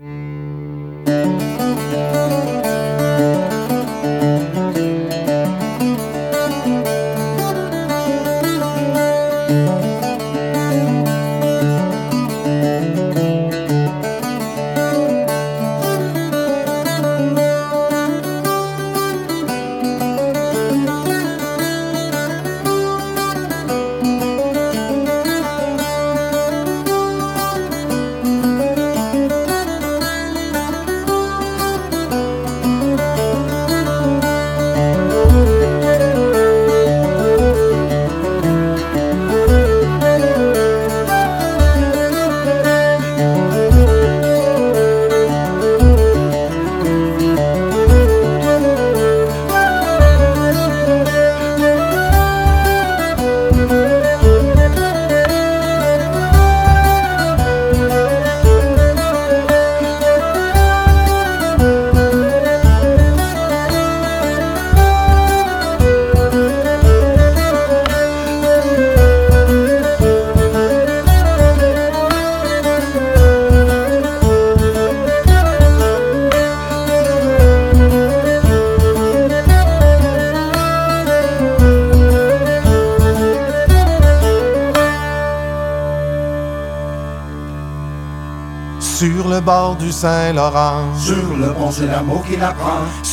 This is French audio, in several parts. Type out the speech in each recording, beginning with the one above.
Mm-hmm.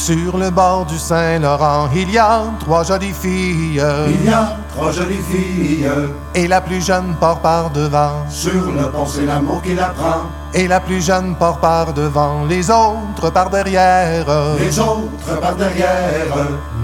Sur le bord du Saint-Laurent, il y a trois jolies filles. Il y a trois jolies filles. Et la plus jeune part par devant, Sur le pont, c'est l'amour qui l'apprend. et la plus jeune part par devant, les autres par derrière. Les autres par derrière.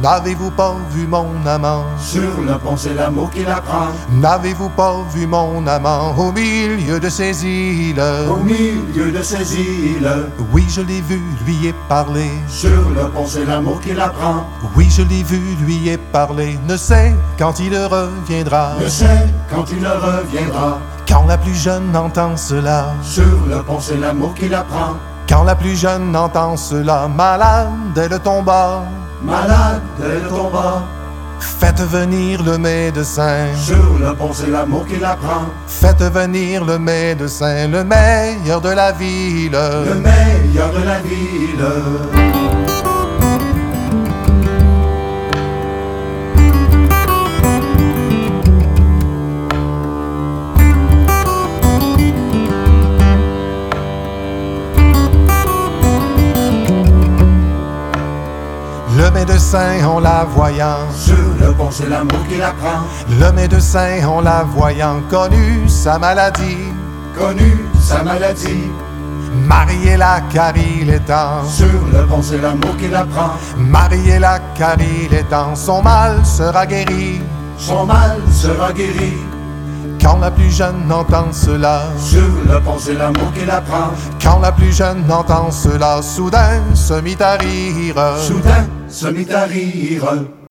N'avez-vous pas vu mon amant? Sur le pont, c'est l'amour qui l'apprend. N'avez-vous pas vu mon amant au milieu de ces îles? Au milieu de ces îles. Oui, je l'ai vu, lui ai parlé. Sur le pont, c'est l'amour qui l'apprend. Oui, je l'ai vu, lui ai parlé. Ne sait quand il reviendra. Je sais quand il reviendra. Quand la plus jeune entend cela. Sur le pont, c'est l'amour qui l'apprend. Quand la plus jeune entend cela. Malade, elle tomba. Malade, elle tomba. Faites venir le médecin. Sur le pont, c'est l'amour qui l'apprend. Faites venir le médecin, le meilleur de la ville. Le meilleur de la ville. Le médecin en la voyant. Sur le pont, c'est l'amour qui l'apprend. Le médecin en la voyant connu sa maladie. Connu sa maladie. Mariez-la car il est temps. Sur le pont, c'est l'amour qui l'apprend. Mariez-la car il est temps. Son mal sera guéri. Son mal sera guéri. Quand la plus jeune entend cela. Sur le pont, c'est l'amour qui l'apprend. Quand la plus jeune entend cela. Soudain se mit à rire. Soudain, se mit à rire.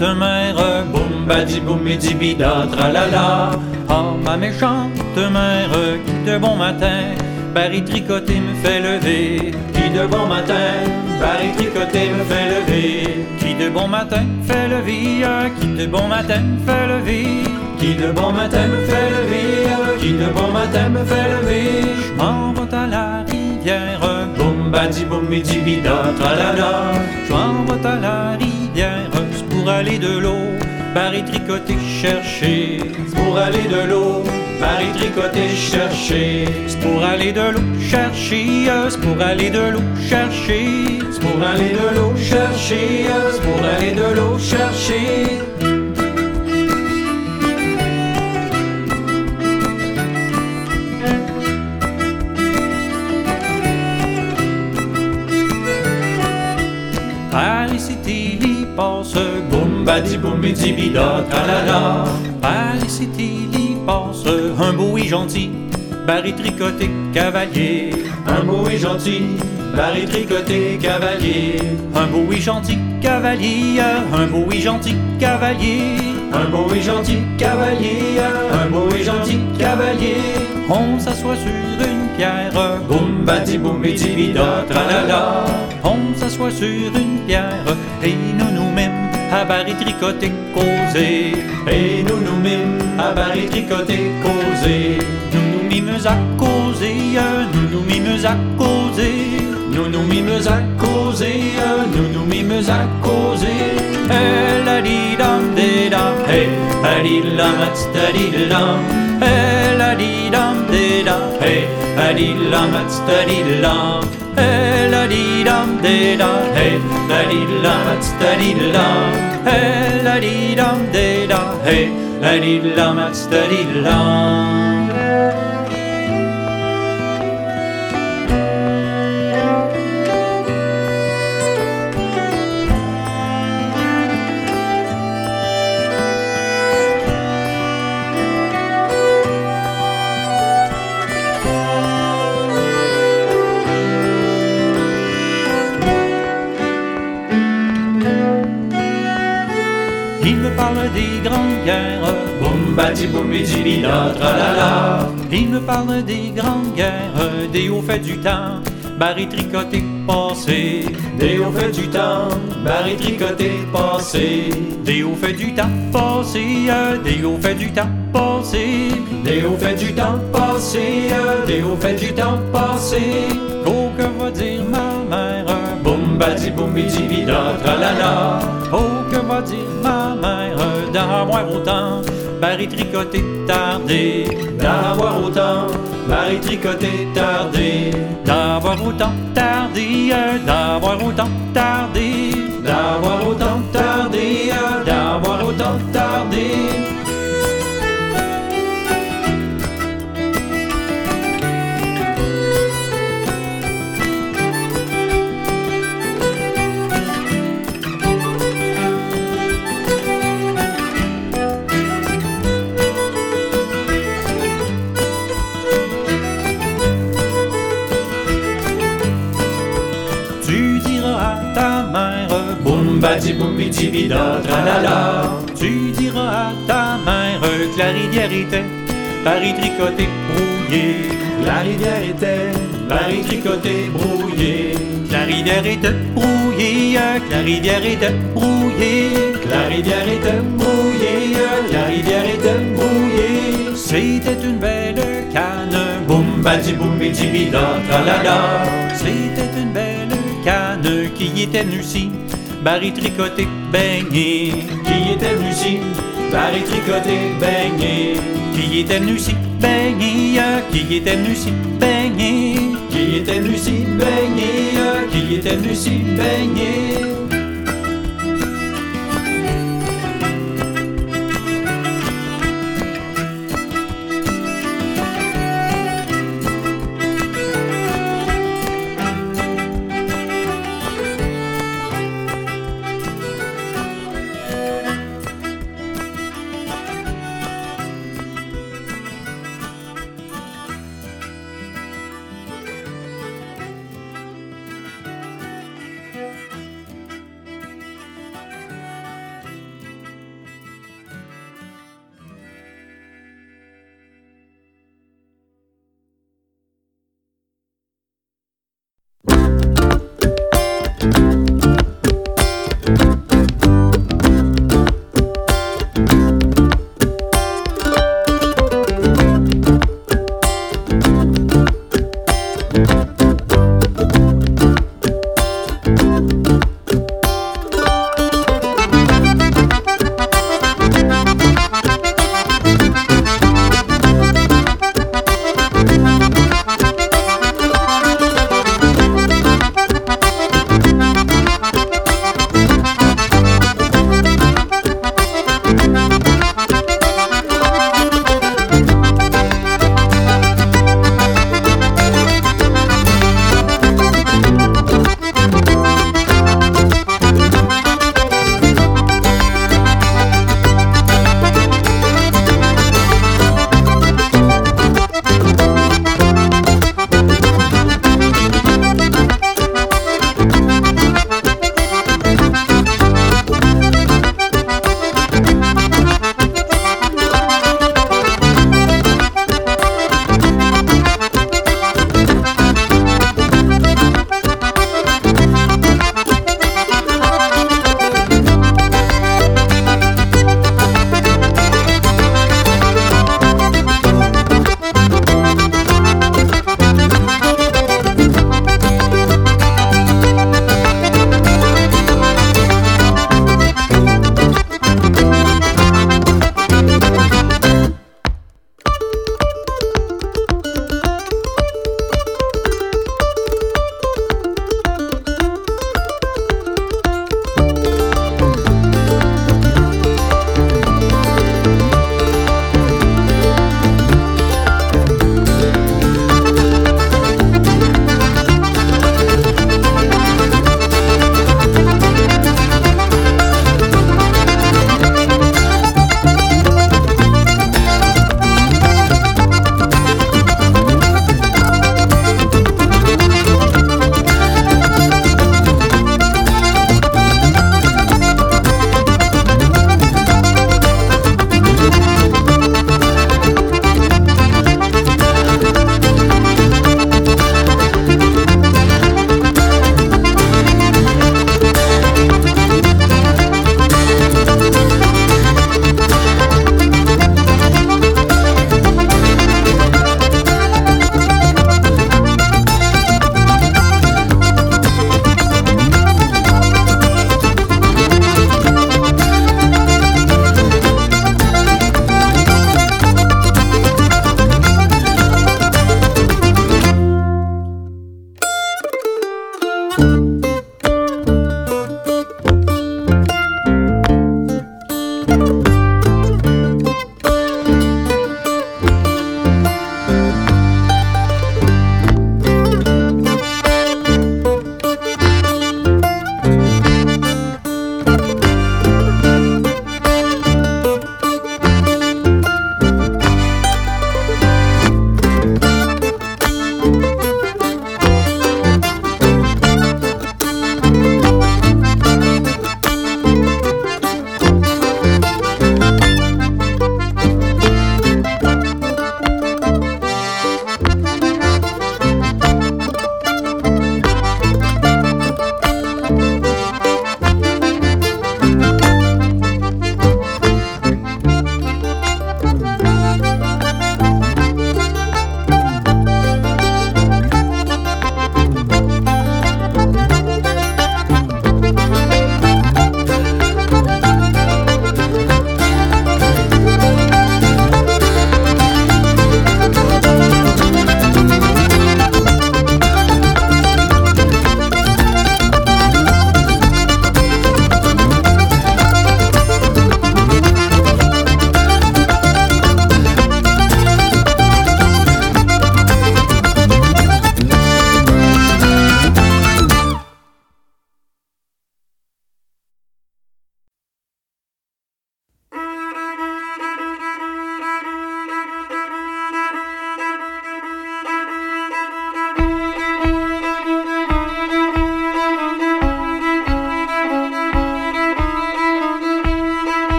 Méchante mère, boum badi boum et dibida tralala. Oh ma méchante mère, qui de bon matin, Barry tricoté me fait lever. Qui de bon matin, Barry tricoté me fait lever. Qui de bon matin fait lever, qui de bon matin fait lever. Qui de bon matin me fait lever, qui de bon matin me fait lever. Je m'en à la rivière, boum badi boum et dibida tralala. Aller de l'eau. Barry tricoté chercher, pour aller de l'eau. Barry tricoté chercher, pour aller de l'eau chercher, pour aller de l'eau chercher, pour aller de l'eau chercher, pour aller de l'eau chercher. Paris City passe, boum badi boum et dibida tralala. Paris City y passe, un beau et gentil, Barry tricoté cavalier. Un beau et gentil, Barry tricoté cavalier. Un beau et gentil cavalier, un beau et gentil cavalier. Un beau et gentil cavalier, un beau et gentil cavalier. On s'assoit sur une pierre, boum badi boum et dibida tralala. On s'assoit sur une pierre et nous nous à Barry tricoter causer. Et nous nous mîmes à Barry tricoter. Nous nous mîmes à causer, nous nous mîmes à causer. Nous nous mîmes à causer, nous nous mîmes à causer. Eh la di dam de dam, hey, la di la mat da di lam. Eh la di dam de dam, hey, la di la mat da di lam. Eh la di dam de dam, hey, la di la mat da di lam. Eh la di dam de dam, hey, la di la mat da di lam. Grandes guerres, boum badi boum et dibida tralala. Il me parle des grandes guerres, des hauts faits du temps, Barry tricoté passé. Des hauts faits du temps, Barry tricoté passé. Des hauts faits du temps passé, des hauts faits du temps passé. Des hauts faits du temps passé, des hauts faits du temps passé. Oh que va dire ma mère, boum badi boum et dibida tralala. Oh que va dire ma mère? D'avoir autant Barry tricoté tardé D'avoir autant Barry tricoté tardé D'avoir autant tardé D'avoir autant tardé D'avoir autant tardé tralala. Tu diras à ta mère que la rivière était Paris tricoté brouillé. La rivière était Paris tricoté brouillé. La rivière était brouillée, la rivière était brouillée. La rivière était brouillée, la rivière était brouillée. C'était une belle canne, boum badi boum et dibida tralala. C'était une belle canne qui était si Barry tricoté baigné. Qui était venu si Barry tricoté baigné. Qui était venu si baigné. Qui était venu si baigné. Qui était venu si baigné. Qui était venu si baigné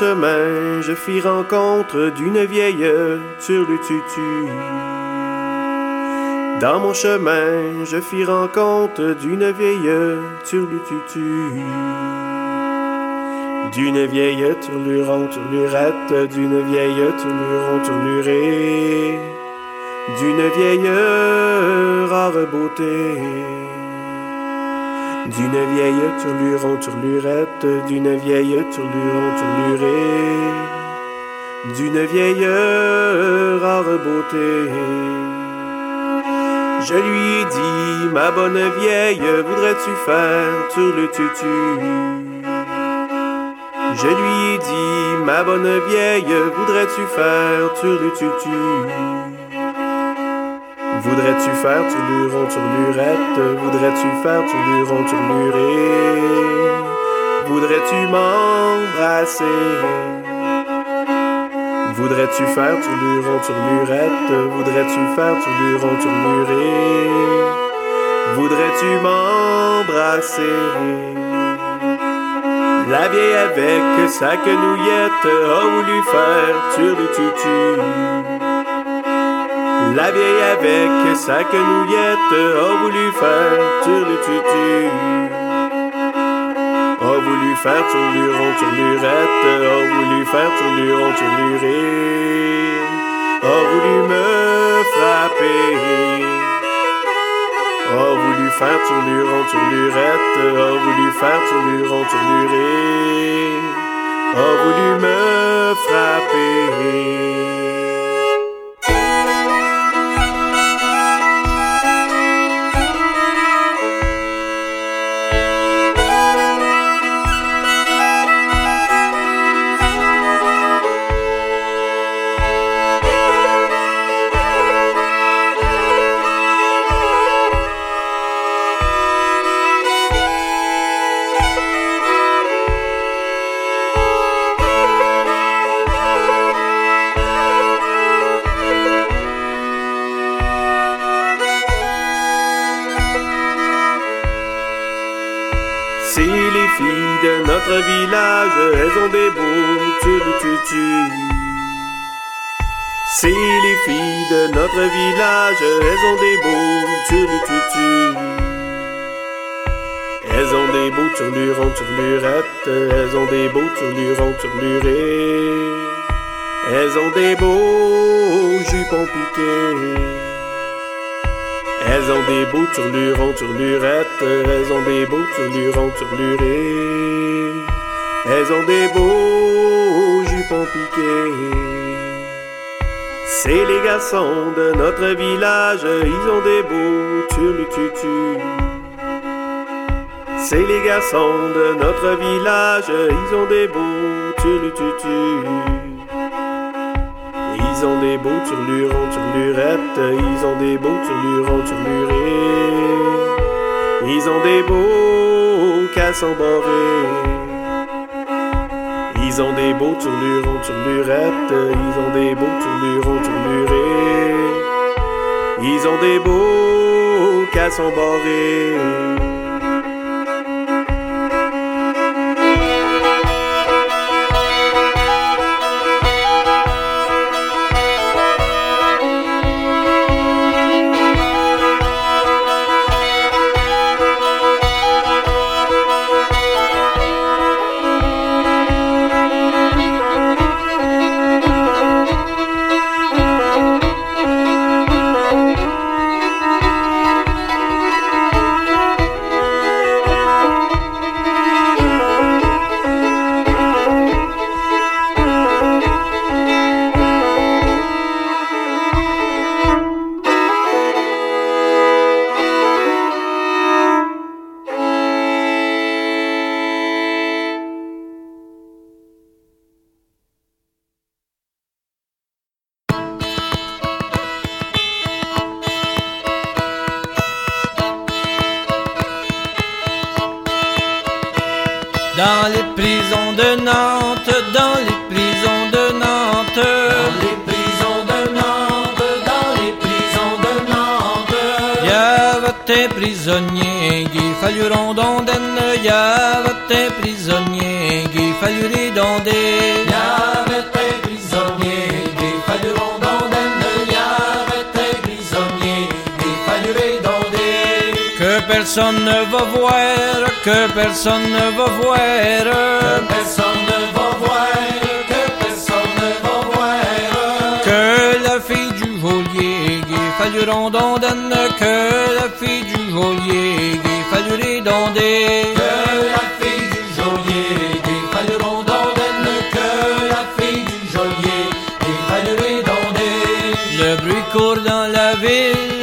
chemin, je fis rencontre d'une vieille turlututu. Dans mon chemin, je fis rencontre d'une vieille turlututu. D'une vieille turluron turlurette, d'une vieille turluron turlurée, d'une vieille rare beauté. D'une vieille turluron turlurette, d'une vieille turluron turlurée, d'une vieille rare beauté. Je lui ai dit, ma bonne vieille, voudrais-tu faire turlututu? Je lui ai dit, ma bonne vieille, voudrais-tu faire turlututu? Voudrais-tu faire turluron turlurette? Voudrais-tu faire turluron turluré? Voudrais-tu m'embrasser? Voudrais-tu faire turluron turlurette? Voudrais-tu faire turluron turluré? Voudrais-tu m'embrasser? La vieille avec sa quenouillette a voulu faire turlututu. La vieille avec sa quenouillette a voulu faire turlututu. A voulu faire turluron turlurette, a voulu faire turluron turluré, a voulu me frapper. A voulu faire turluron turlurette, a voulu faire turluron turluré, a voulu me frapper. Elles ont des beaux turlurons turlurés. Elles ont des beaux jupons piqués. C'est les garçons de notre village, ils ont des beaux turlututu. C'est les garçons de notre village, ils ont des beaux turlututu. Ils ont des beaux turlurons turlurettes, ils ont des beaux turlurons turlurés. Ils ont des beaux cassons borés. Ils ont des beaux turlurons turlurettes, ils ont des beaux turlurons turlurés. Ils ont des beaux cassons borés. tes prisonniers, qui failliront dans des Yave tes prisonniers, qui failliront dans des Yave tes prisonniers, qui failliront dans des Yave tes prisonniers, qui failliront dans des Que personne ne va voir, que personne ne va voir, que personne ne va voir. que personne ne va voir, que la fille du geôlier, qui failliront dans des que que la fille du geôlier, des valerons d'Andenne, que la fille du geôlier, des valeries d'Andenne. Le bruit court dans la ville.